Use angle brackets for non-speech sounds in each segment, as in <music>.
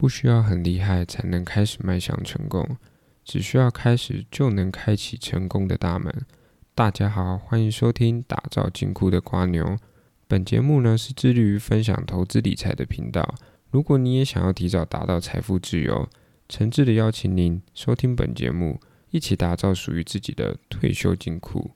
不需要很厉害才能开始迈向成功，只需要开始就能开启成功的大门。大家好，欢迎收听打造金库的瓜牛。本节目呢是致力于分享投资理财的频道。如果你也想要提早达到财富自由，诚挚的邀请您收听本节目，一起打造属于自己的退休金库。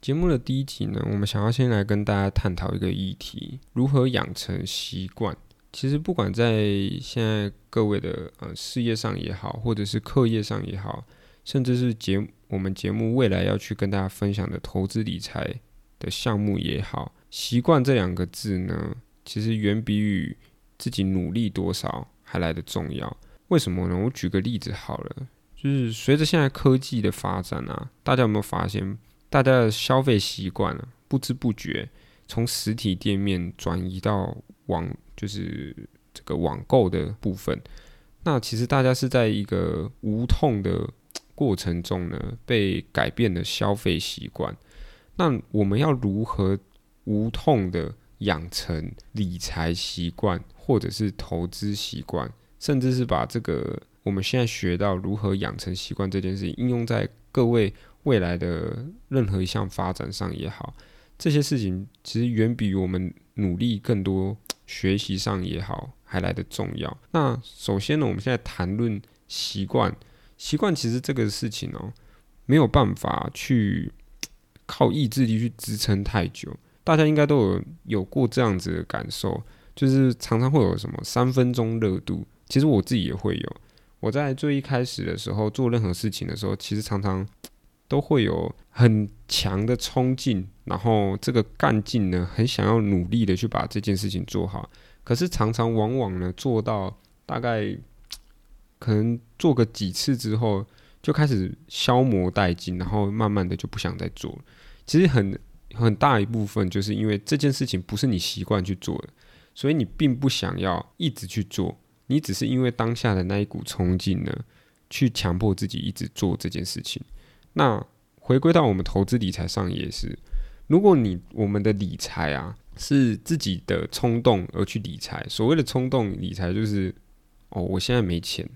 节目的第一集呢，我们想要先来跟大家探讨一个议题：如何养成习惯。其实不管在现在各位的呃事业上也好，或者是课业上也好，甚至是节我们节目未来要去跟大家分享的投资理财的项目也好，习惯这两个字呢，其实远比与自己努力多少还来得重要。为什么呢？我举个例子好了，就是随着现在科技的发展啊，大家有没有发现？大家的消费习惯啊，不知不觉从实体店面转移到网，就是这个网购的部分。那其实大家是在一个无痛的过程中呢，被改变了消费习惯。那我们要如何无痛的养成理财习惯，或者是投资习惯，甚至是把这个我们现在学到如何养成习惯这件事情应用在各位？未来的任何一项发展上也好，这些事情其实远比我们努力更多学习上也好还来得重要。那首先呢，我们现在谈论习惯，习惯其实这个事情哦，没有办法去靠意志力去支撑太久。大家应该都有有过这样子的感受，就是常常会有什么三分钟热度。其实我自己也会有，我在最一开始的时候做任何事情的时候，其实常常。都会有很强的冲劲，然后这个干劲呢，很想要努力的去把这件事情做好。可是常常往往呢，做到大概可能做个几次之后，就开始消磨殆尽，然后慢慢的就不想再做了。其实很很大一部分就是因为这件事情不是你习惯去做的，所以你并不想要一直去做，你只是因为当下的那一股冲劲呢，去强迫自己一直做这件事情。那回归到我们投资理财上也是，如果你我们的理财啊是自己的冲动而去理财，所谓的冲动理财就是哦，我现在没钱，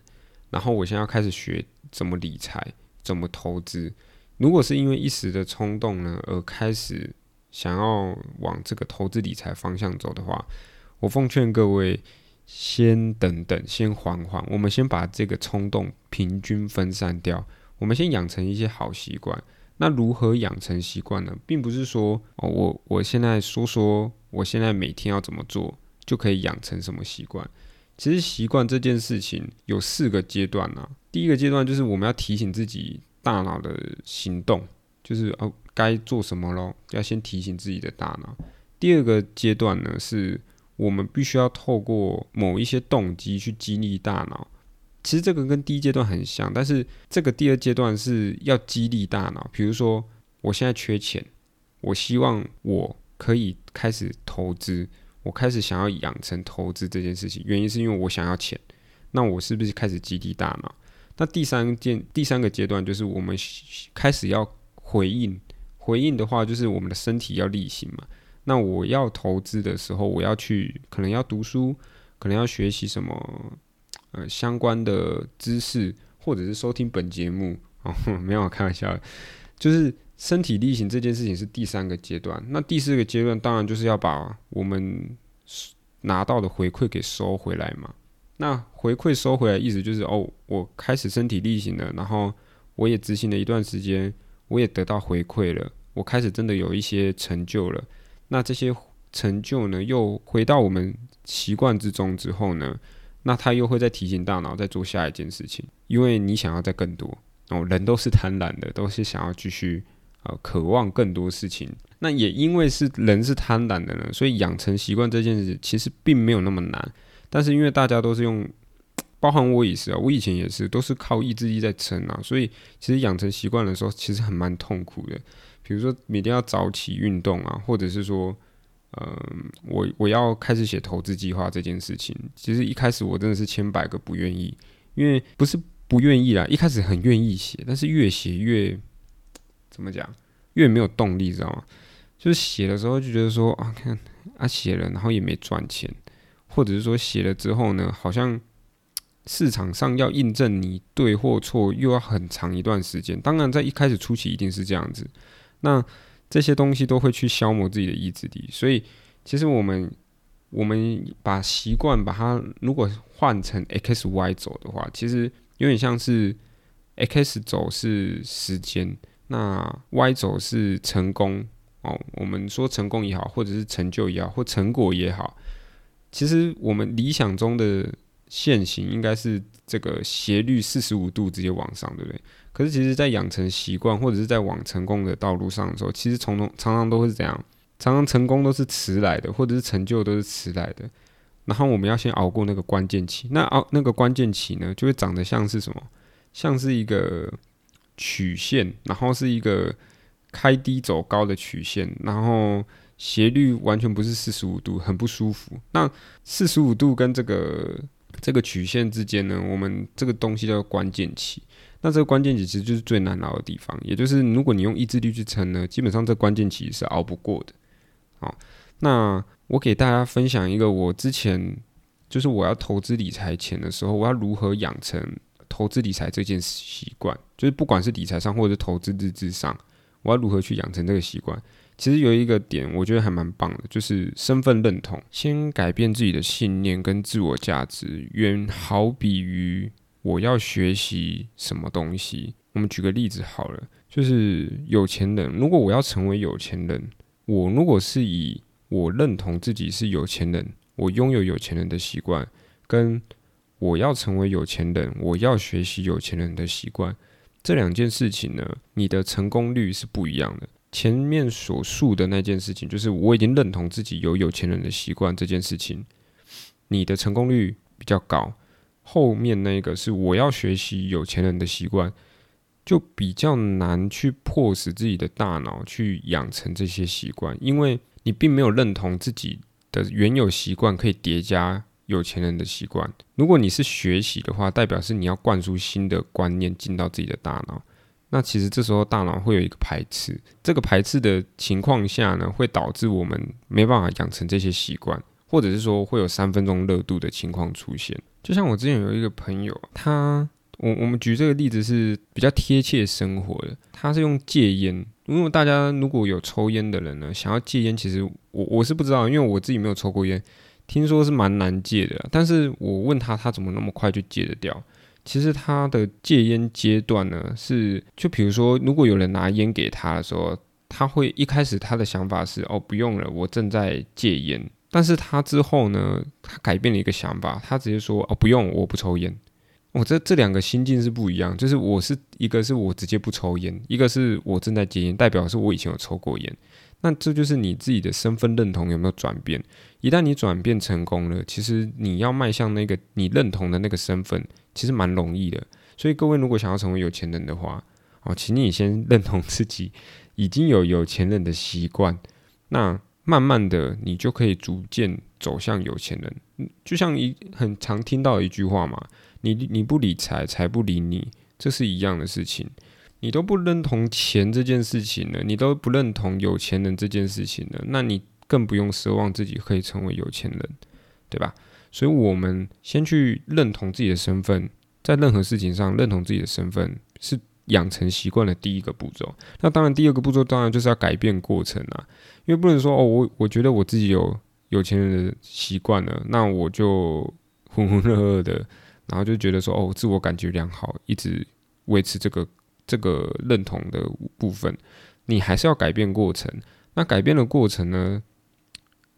然后我现在要开始学怎么理财，怎么投资。如果是因为一时的冲动呢而开始想要往这个投资理财方向走的话，我奉劝各位先等等，先缓缓，我们先把这个冲动平均分散掉。我们先养成一些好习惯。那如何养成习惯呢？并不是说哦，我我现在说说，我现在每天要怎么做就可以养成什么习惯。其实习惯这件事情有四个阶段啊。第一个阶段就是我们要提醒自己大脑的行动，就是哦该做什么咯，要先提醒自己的大脑。第二个阶段呢，是我们必须要透过某一些动机去激励大脑。其实这个跟第一阶段很像，但是这个第二阶段是要激励大脑。比如说，我现在缺钱，我希望我可以开始投资，我开始想要养成投资这件事情。原因是因为我想要钱，那我是不是开始激励大脑？那第三件第三个阶段就是我们开始要回应，回应的话就是我们的身体要力行嘛。那我要投资的时候，我要去可能要读书，可能要学习什么。呃，相关的知识，或者是收听本节目哦，<laughs> 没有开玩笑，就是身体力行这件事情是第三个阶段。那第四个阶段，当然就是要把我们拿到的回馈给收回来嘛。那回馈收回来，意思就是哦，我开始身体力行了，然后我也执行了一段时间，我也得到回馈了，我开始真的有一些成就了。那这些成就呢，又回到我们习惯之中之后呢？那他又会再提醒大脑再做下一件事情，因为你想要再更多哦，人都是贪婪的，都是想要继续呃渴望更多事情。那也因为是人是贪婪的呢，所以养成习惯这件事其实并没有那么难。但是因为大家都是用，<tsk> 包含我也是啊，我以前也是都是靠意志力在撑啊，所以其实养成习惯的时候其实很蛮痛苦的。比如说每天要早起运动啊，或者是说。嗯，我我要开始写投资计划这件事情，其实一开始我真的是千百个不愿意，因为不是不愿意啦，一开始很愿意写，但是越写越怎么讲，越没有动力，知道吗？就是写的时候就觉得说啊，看啊写了，然后也没赚钱，或者是说写了之后呢，好像市场上要印证你对或错，又要很长一段时间。当然，在一开始初期一定是这样子。那这些东西都会去消磨自己的意志力，所以其实我们我们把习惯把它如果换成 x y 轴的话，其实有点像是 x 轴是时间，那 y 轴是成功哦。我们说成功也好，或者是成就也好，或成果也好，其实我们理想中的线型应该是这个斜率四十五度直接往上，对不对？可是，其实，在养成习惯或者是在往成功的道路上的时候，其实从常常都会是怎样？常常成功都是迟来的，或者是成就都是迟来的。然后，我们要先熬过那个关键期。那熬那个关键期呢，就会长得像是什么？像是一个曲线，然后是一个开低走高的曲线，然后斜率完全不是四十五度，很不舒服。那四十五度跟这个这个曲线之间呢，我们这个东西叫关键期。那这个关键期其实就是最难熬的地方，也就是如果你用意志力去撑呢，基本上这关键期是熬不过的。好，那我给大家分享一个我之前就是我要投资理财前的时候，我要如何养成投资理财这件习惯，就是不管是理财上或者是投资日志上，我要如何去养成这个习惯。其实有一个点我觉得还蛮棒的，就是身份认同，先改变自己的信念跟自我价值，远好比于。我要学习什么东西？我们举个例子好了，就是有钱人。如果我要成为有钱人，我如果是以我认同自己是有钱人，我拥有有钱人的习惯，跟我要成为有钱人，我要学习有钱人的习惯，这两件事情呢，你的成功率是不一样的。前面所述的那件事情，就是我已经认同自己有有钱人的习惯这件事情，你的成功率比较高。后面那个是我要学习有钱人的习惯，就比较难去迫使自己的大脑去养成这些习惯，因为你并没有认同自己的原有习惯可以叠加有钱人的习惯。如果你是学习的话，代表是你要灌输新的观念进到自己的大脑，那其实这时候大脑会有一个排斥，这个排斥的情况下呢，会导致我们没办法养成这些习惯。或者是说会有三分钟热度的情况出现，就像我之前有一个朋友，他我我们举这个例子是比较贴切生活的，他是用戒烟，因为大家如果有抽烟的人呢，想要戒烟，其实我我是不知道，因为我自己没有抽过烟，听说是蛮难戒的，但是我问他他怎么那么快就戒得掉，其实他的戒烟阶段呢是，就比如说如果有人拿烟给他的时候，他会一开始他的想法是哦不用了，我正在戒烟。但是他之后呢，他改变了一个想法，他直接说：“哦，不用，我不抽烟。”我这这两个心境是不一样，就是我是一个是我直接不抽烟，一个是我正在戒烟，代表是我以前有抽过烟。那这就是你自己的身份认同有没有转变？一旦你转变成功了，其实你要迈向那个你认同的那个身份，其实蛮容易的。所以各位如果想要成为有钱人的话，哦，请你先认同自己已经有有钱人的习惯，那。慢慢的，你就可以逐渐走向有钱人。就像一很常听到一句话嘛，你你不理财，财不理你，这是一样的事情。你都不认同钱这件事情了，你都不认同有钱人这件事情了，那你更不用奢望自己可以成为有钱人，对吧？所以，我们先去认同自己的身份，在任何事情上认同自己的身份是。养成习惯的第一个步骤，那当然第二个步骤当然就是要改变过程啊，因为不能说哦，我我觉得我自己有有钱人的习惯了，那我就 <laughs> 浑浑噩噩的，然后就觉得说哦，自我感觉良好，一直维持这个这个认同的部分，你还是要改变过程。那改变的过程呢，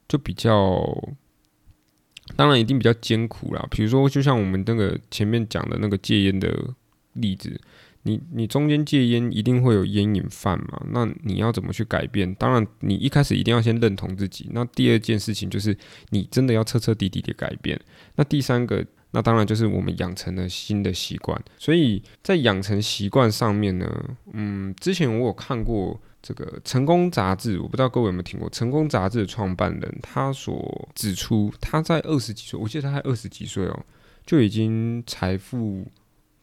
就比较，当然一定比较艰苦啦。比如说，就像我们那个前面讲的那个戒烟的例子。你你中间戒烟一定会有烟瘾犯嘛？那你要怎么去改变？当然，你一开始一定要先认同自己。那第二件事情就是你真的要彻彻底底的改变。那第三个，那当然就是我们养成了新的习惯。所以在养成习惯上面呢，嗯，之前我有看过这个《成功杂志》，我不知道各位有没有听过《成功杂志》的创办人，他所指出，他在二十几岁，我记得他还二十几岁哦，就已经财富。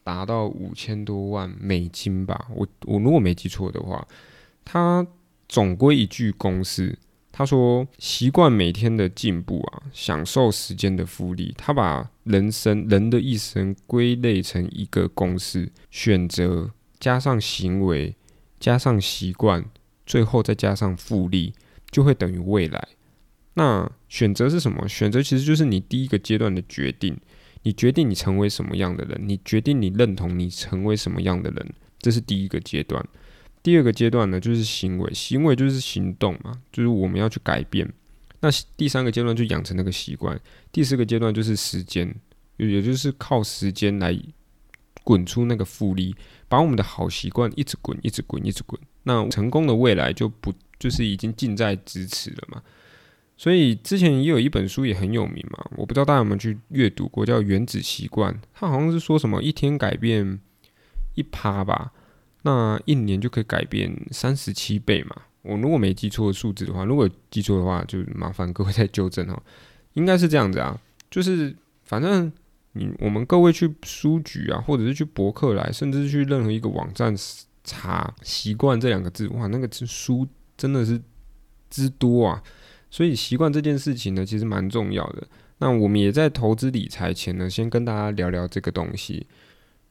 达到五千多万美金吧，我我如果没记错的话，他总归一句公式，他说：“习惯每天的进步啊，享受时间的复利。他把人生人的一生归类成一个公式：选择加上行为加上习惯，最后再加上复利，就会等于未来。那选择是什么？选择其实就是你第一个阶段的决定。你决定你成为什么样的人，你决定你认同你成为什么样的人，这是第一个阶段。”第二个阶段呢，就是行为，行为就是行动嘛，就是我们要去改变。那第三个阶段就养成那个习惯，第四个阶段就是时间，也就是靠时间来滚出那个复利，把我们的好习惯一直滚，一直滚，一直滚。那成功的未来就不就是已经近在咫尺了嘛？所以之前也有一本书也很有名嘛，我不知道大家有没有去阅读过，叫《原子习惯》，它好像是说什么一天改变一趴吧。那一年就可以改变三十七倍嘛？我如果没记错数字的话，如果记错的话，就麻烦各位再纠正哦。应该是这样子啊，就是反正你我们各位去书局啊，或者是去博客来，甚至是去任何一个网站查“习惯”这两个字，哇，那个书真的是之多啊。所以习惯这件事情呢，其实蛮重要的。那我们也在投资理财前呢，先跟大家聊聊这个东西。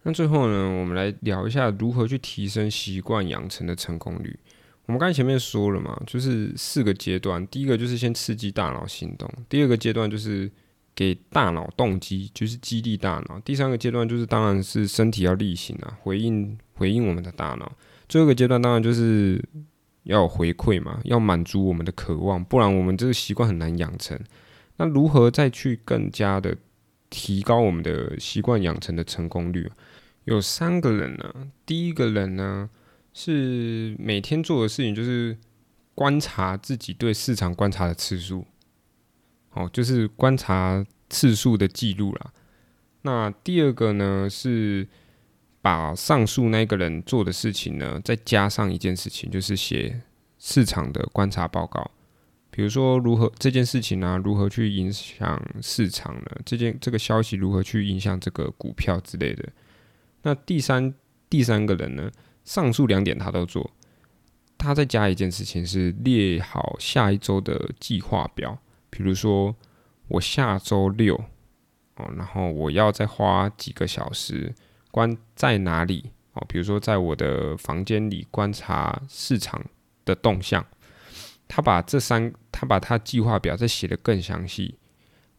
那最后呢，我们来聊一下如何去提升习惯养成的成功率。我们刚才前面说了嘛，就是四个阶段。第一个就是先刺激大脑行动，第二个阶段就是给大脑动机，就是激励大脑。第三个阶段就是当然是身体要力行啊，回应回应我们的大脑。最后一个阶段当然就是要回馈嘛，要满足我们的渴望，不然我们这个习惯很难养成。那如何再去更加的提高我们的习惯养成的成功率？有三个人呢。第一个人呢，是每天做的事情就是观察自己对市场观察的次数，哦，就是观察次数的记录啦。那第二个呢，是把上述那个人做的事情呢，再加上一件事情，就是写市场的观察报告。比如说，如何这件事情呢？如何去影响市场呢？这件这个消息如何去影响这个股票之类的？那第三第三个人呢？上述两点他都做，他再加一件事情是列好下一周的计划表。比如说，我下周六哦，然后我要再花几个小时观在哪里哦？比如说，在我的房间里观察市场的动向。他把这三，他把他计划表再写得更详细。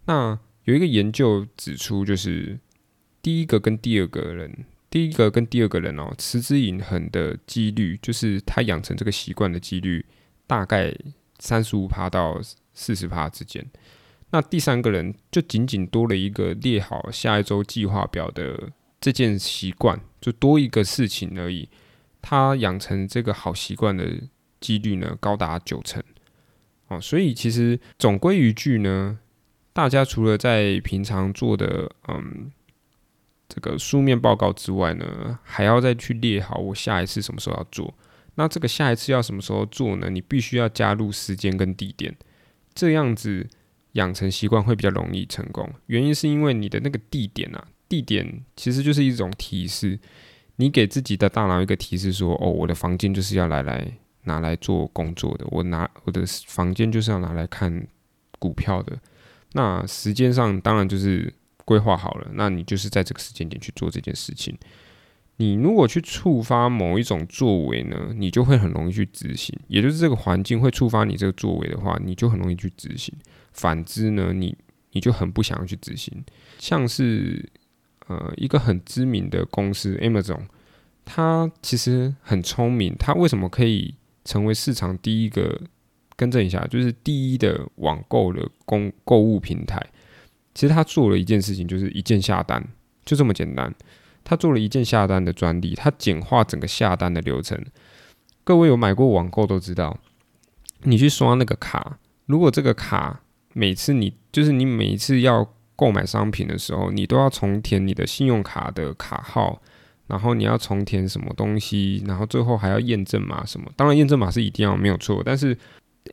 那有一个研究指出，就是第一个跟第二个人。第一个跟第二个人哦，持之以恒的几率，就是他养成这个习惯的几率，大概三十五趴到四十趴之间。那第三个人就仅仅多了一个列好下一周计划表的这件习惯，就多一个事情而已。他养成这个好习惯的几率呢，高达九成。哦，所以其实总归一句呢，大家除了在平常做的，嗯。这个书面报告之外呢，还要再去列好我下一次什么时候要做。那这个下一次要什么时候做呢？你必须要加入时间跟地点，这样子养成习惯会比较容易成功。原因是因为你的那个地点啊，地点其实就是一种提示，你给自己的大脑一个提示说：哦，我的房间就是要来来拿来做工作的，我拿我的房间就是要拿来看股票的。那时间上当然就是。规划好了，那你就是在这个时间点去做这件事情。你如果去触发某一种作为呢，你就会很容易去执行。也就是这个环境会触发你这个作为的话，你就很容易去执行。反之呢，你你就很不想要去执行。像是呃一个很知名的公司 Amazon，它其实很聪明。它为什么可以成为市场第一个？更正一下，就是第一的网购的公购物平台。其实他做了一件事情，就是一键下单，就这么简单。他做了一键下单的专利，他简化整个下单的流程。各位有买过网购都知道，你去刷那个卡，如果这个卡每次你就是你每一次要购买商品的时候，你都要重填你的信用卡的卡号，然后你要重填什么东西，然后最后还要验证码什么。当然验证码是一定要没有错，但是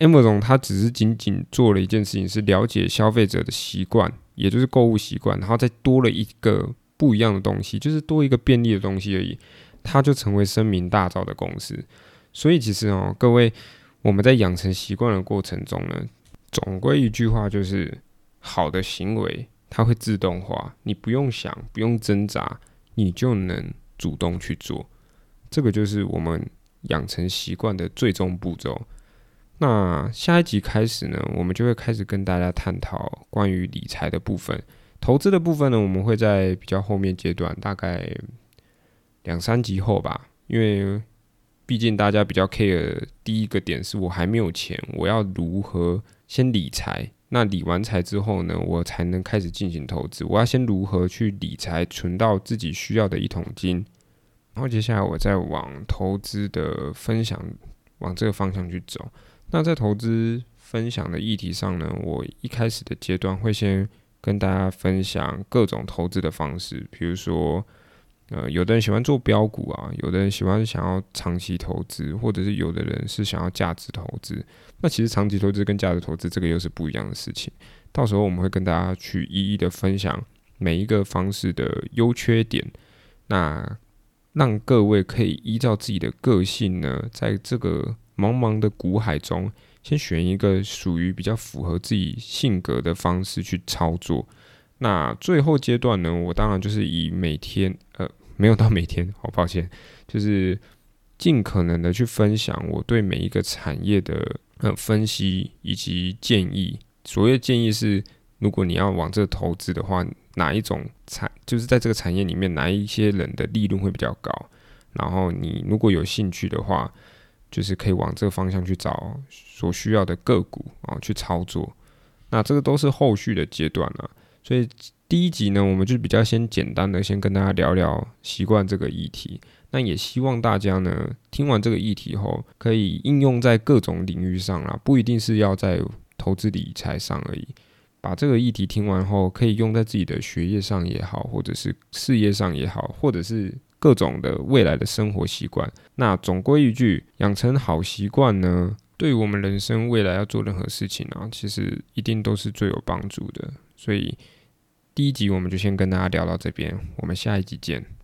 Amazon 它只是仅仅做了一件事情，是了解消费者的习惯。也就是购物习惯，然后再多了一个不一样的东西，就是多一个便利的东西而已，它就成为声名大噪的公司。所以其实哦，各位，我们在养成习惯的过程中呢，总归一句话就是，好的行为它会自动化，你不用想，不用挣扎，你就能主动去做。这个就是我们养成习惯的最终步骤。那下一集开始呢，我们就会开始跟大家探讨关于理财的部分，投资的部分呢，我们会在比较后面阶段，大概两三集后吧，因为毕竟大家比较 care 第一个点是我还没有钱，我要如何先理财？那理完财之后呢，我才能开始进行投资。我要先如何去理财，存到自己需要的一桶金，然后接下来我再往投资的分享往这个方向去走。那在投资分享的议题上呢，我一开始的阶段会先跟大家分享各种投资的方式，比如说，呃，有的人喜欢做标股啊，有的人喜欢想要长期投资，或者是有的人是想要价值投资。那其实长期投资跟价值投资这个又是不一样的事情。到时候我们会跟大家去一一的分享每一个方式的优缺点，那让各位可以依照自己的个性呢，在这个。茫茫的股海中，先选一个属于比较符合自己性格的方式去操作。那最后阶段呢，我当然就是以每天，呃，没有到每天，好抱歉，就是尽可能的去分享我对每一个产业的呃分析以及建议。所谓建议是，如果你要往这投资的话，哪一种产，就是在这个产业里面，哪一些人的利润会比较高？然后你如果有兴趣的话。就是可以往这个方向去找所需要的个股啊，去操作。那这个都是后续的阶段了。所以第一集呢，我们就比较先简单的先跟大家聊聊习惯这个议题。那也希望大家呢，听完这个议题后，可以应用在各种领域上啦，不一定是要在投资理财上而已。把这个议题听完后，可以用在自己的学业上也好，或者是事业上也好，或者是。各种的未来的生活习惯，那总归一句，养成好习惯呢，对我们人生未来要做任何事情啊，其实一定都是最有帮助的。所以第一集我们就先跟大家聊到这边，我们下一集见。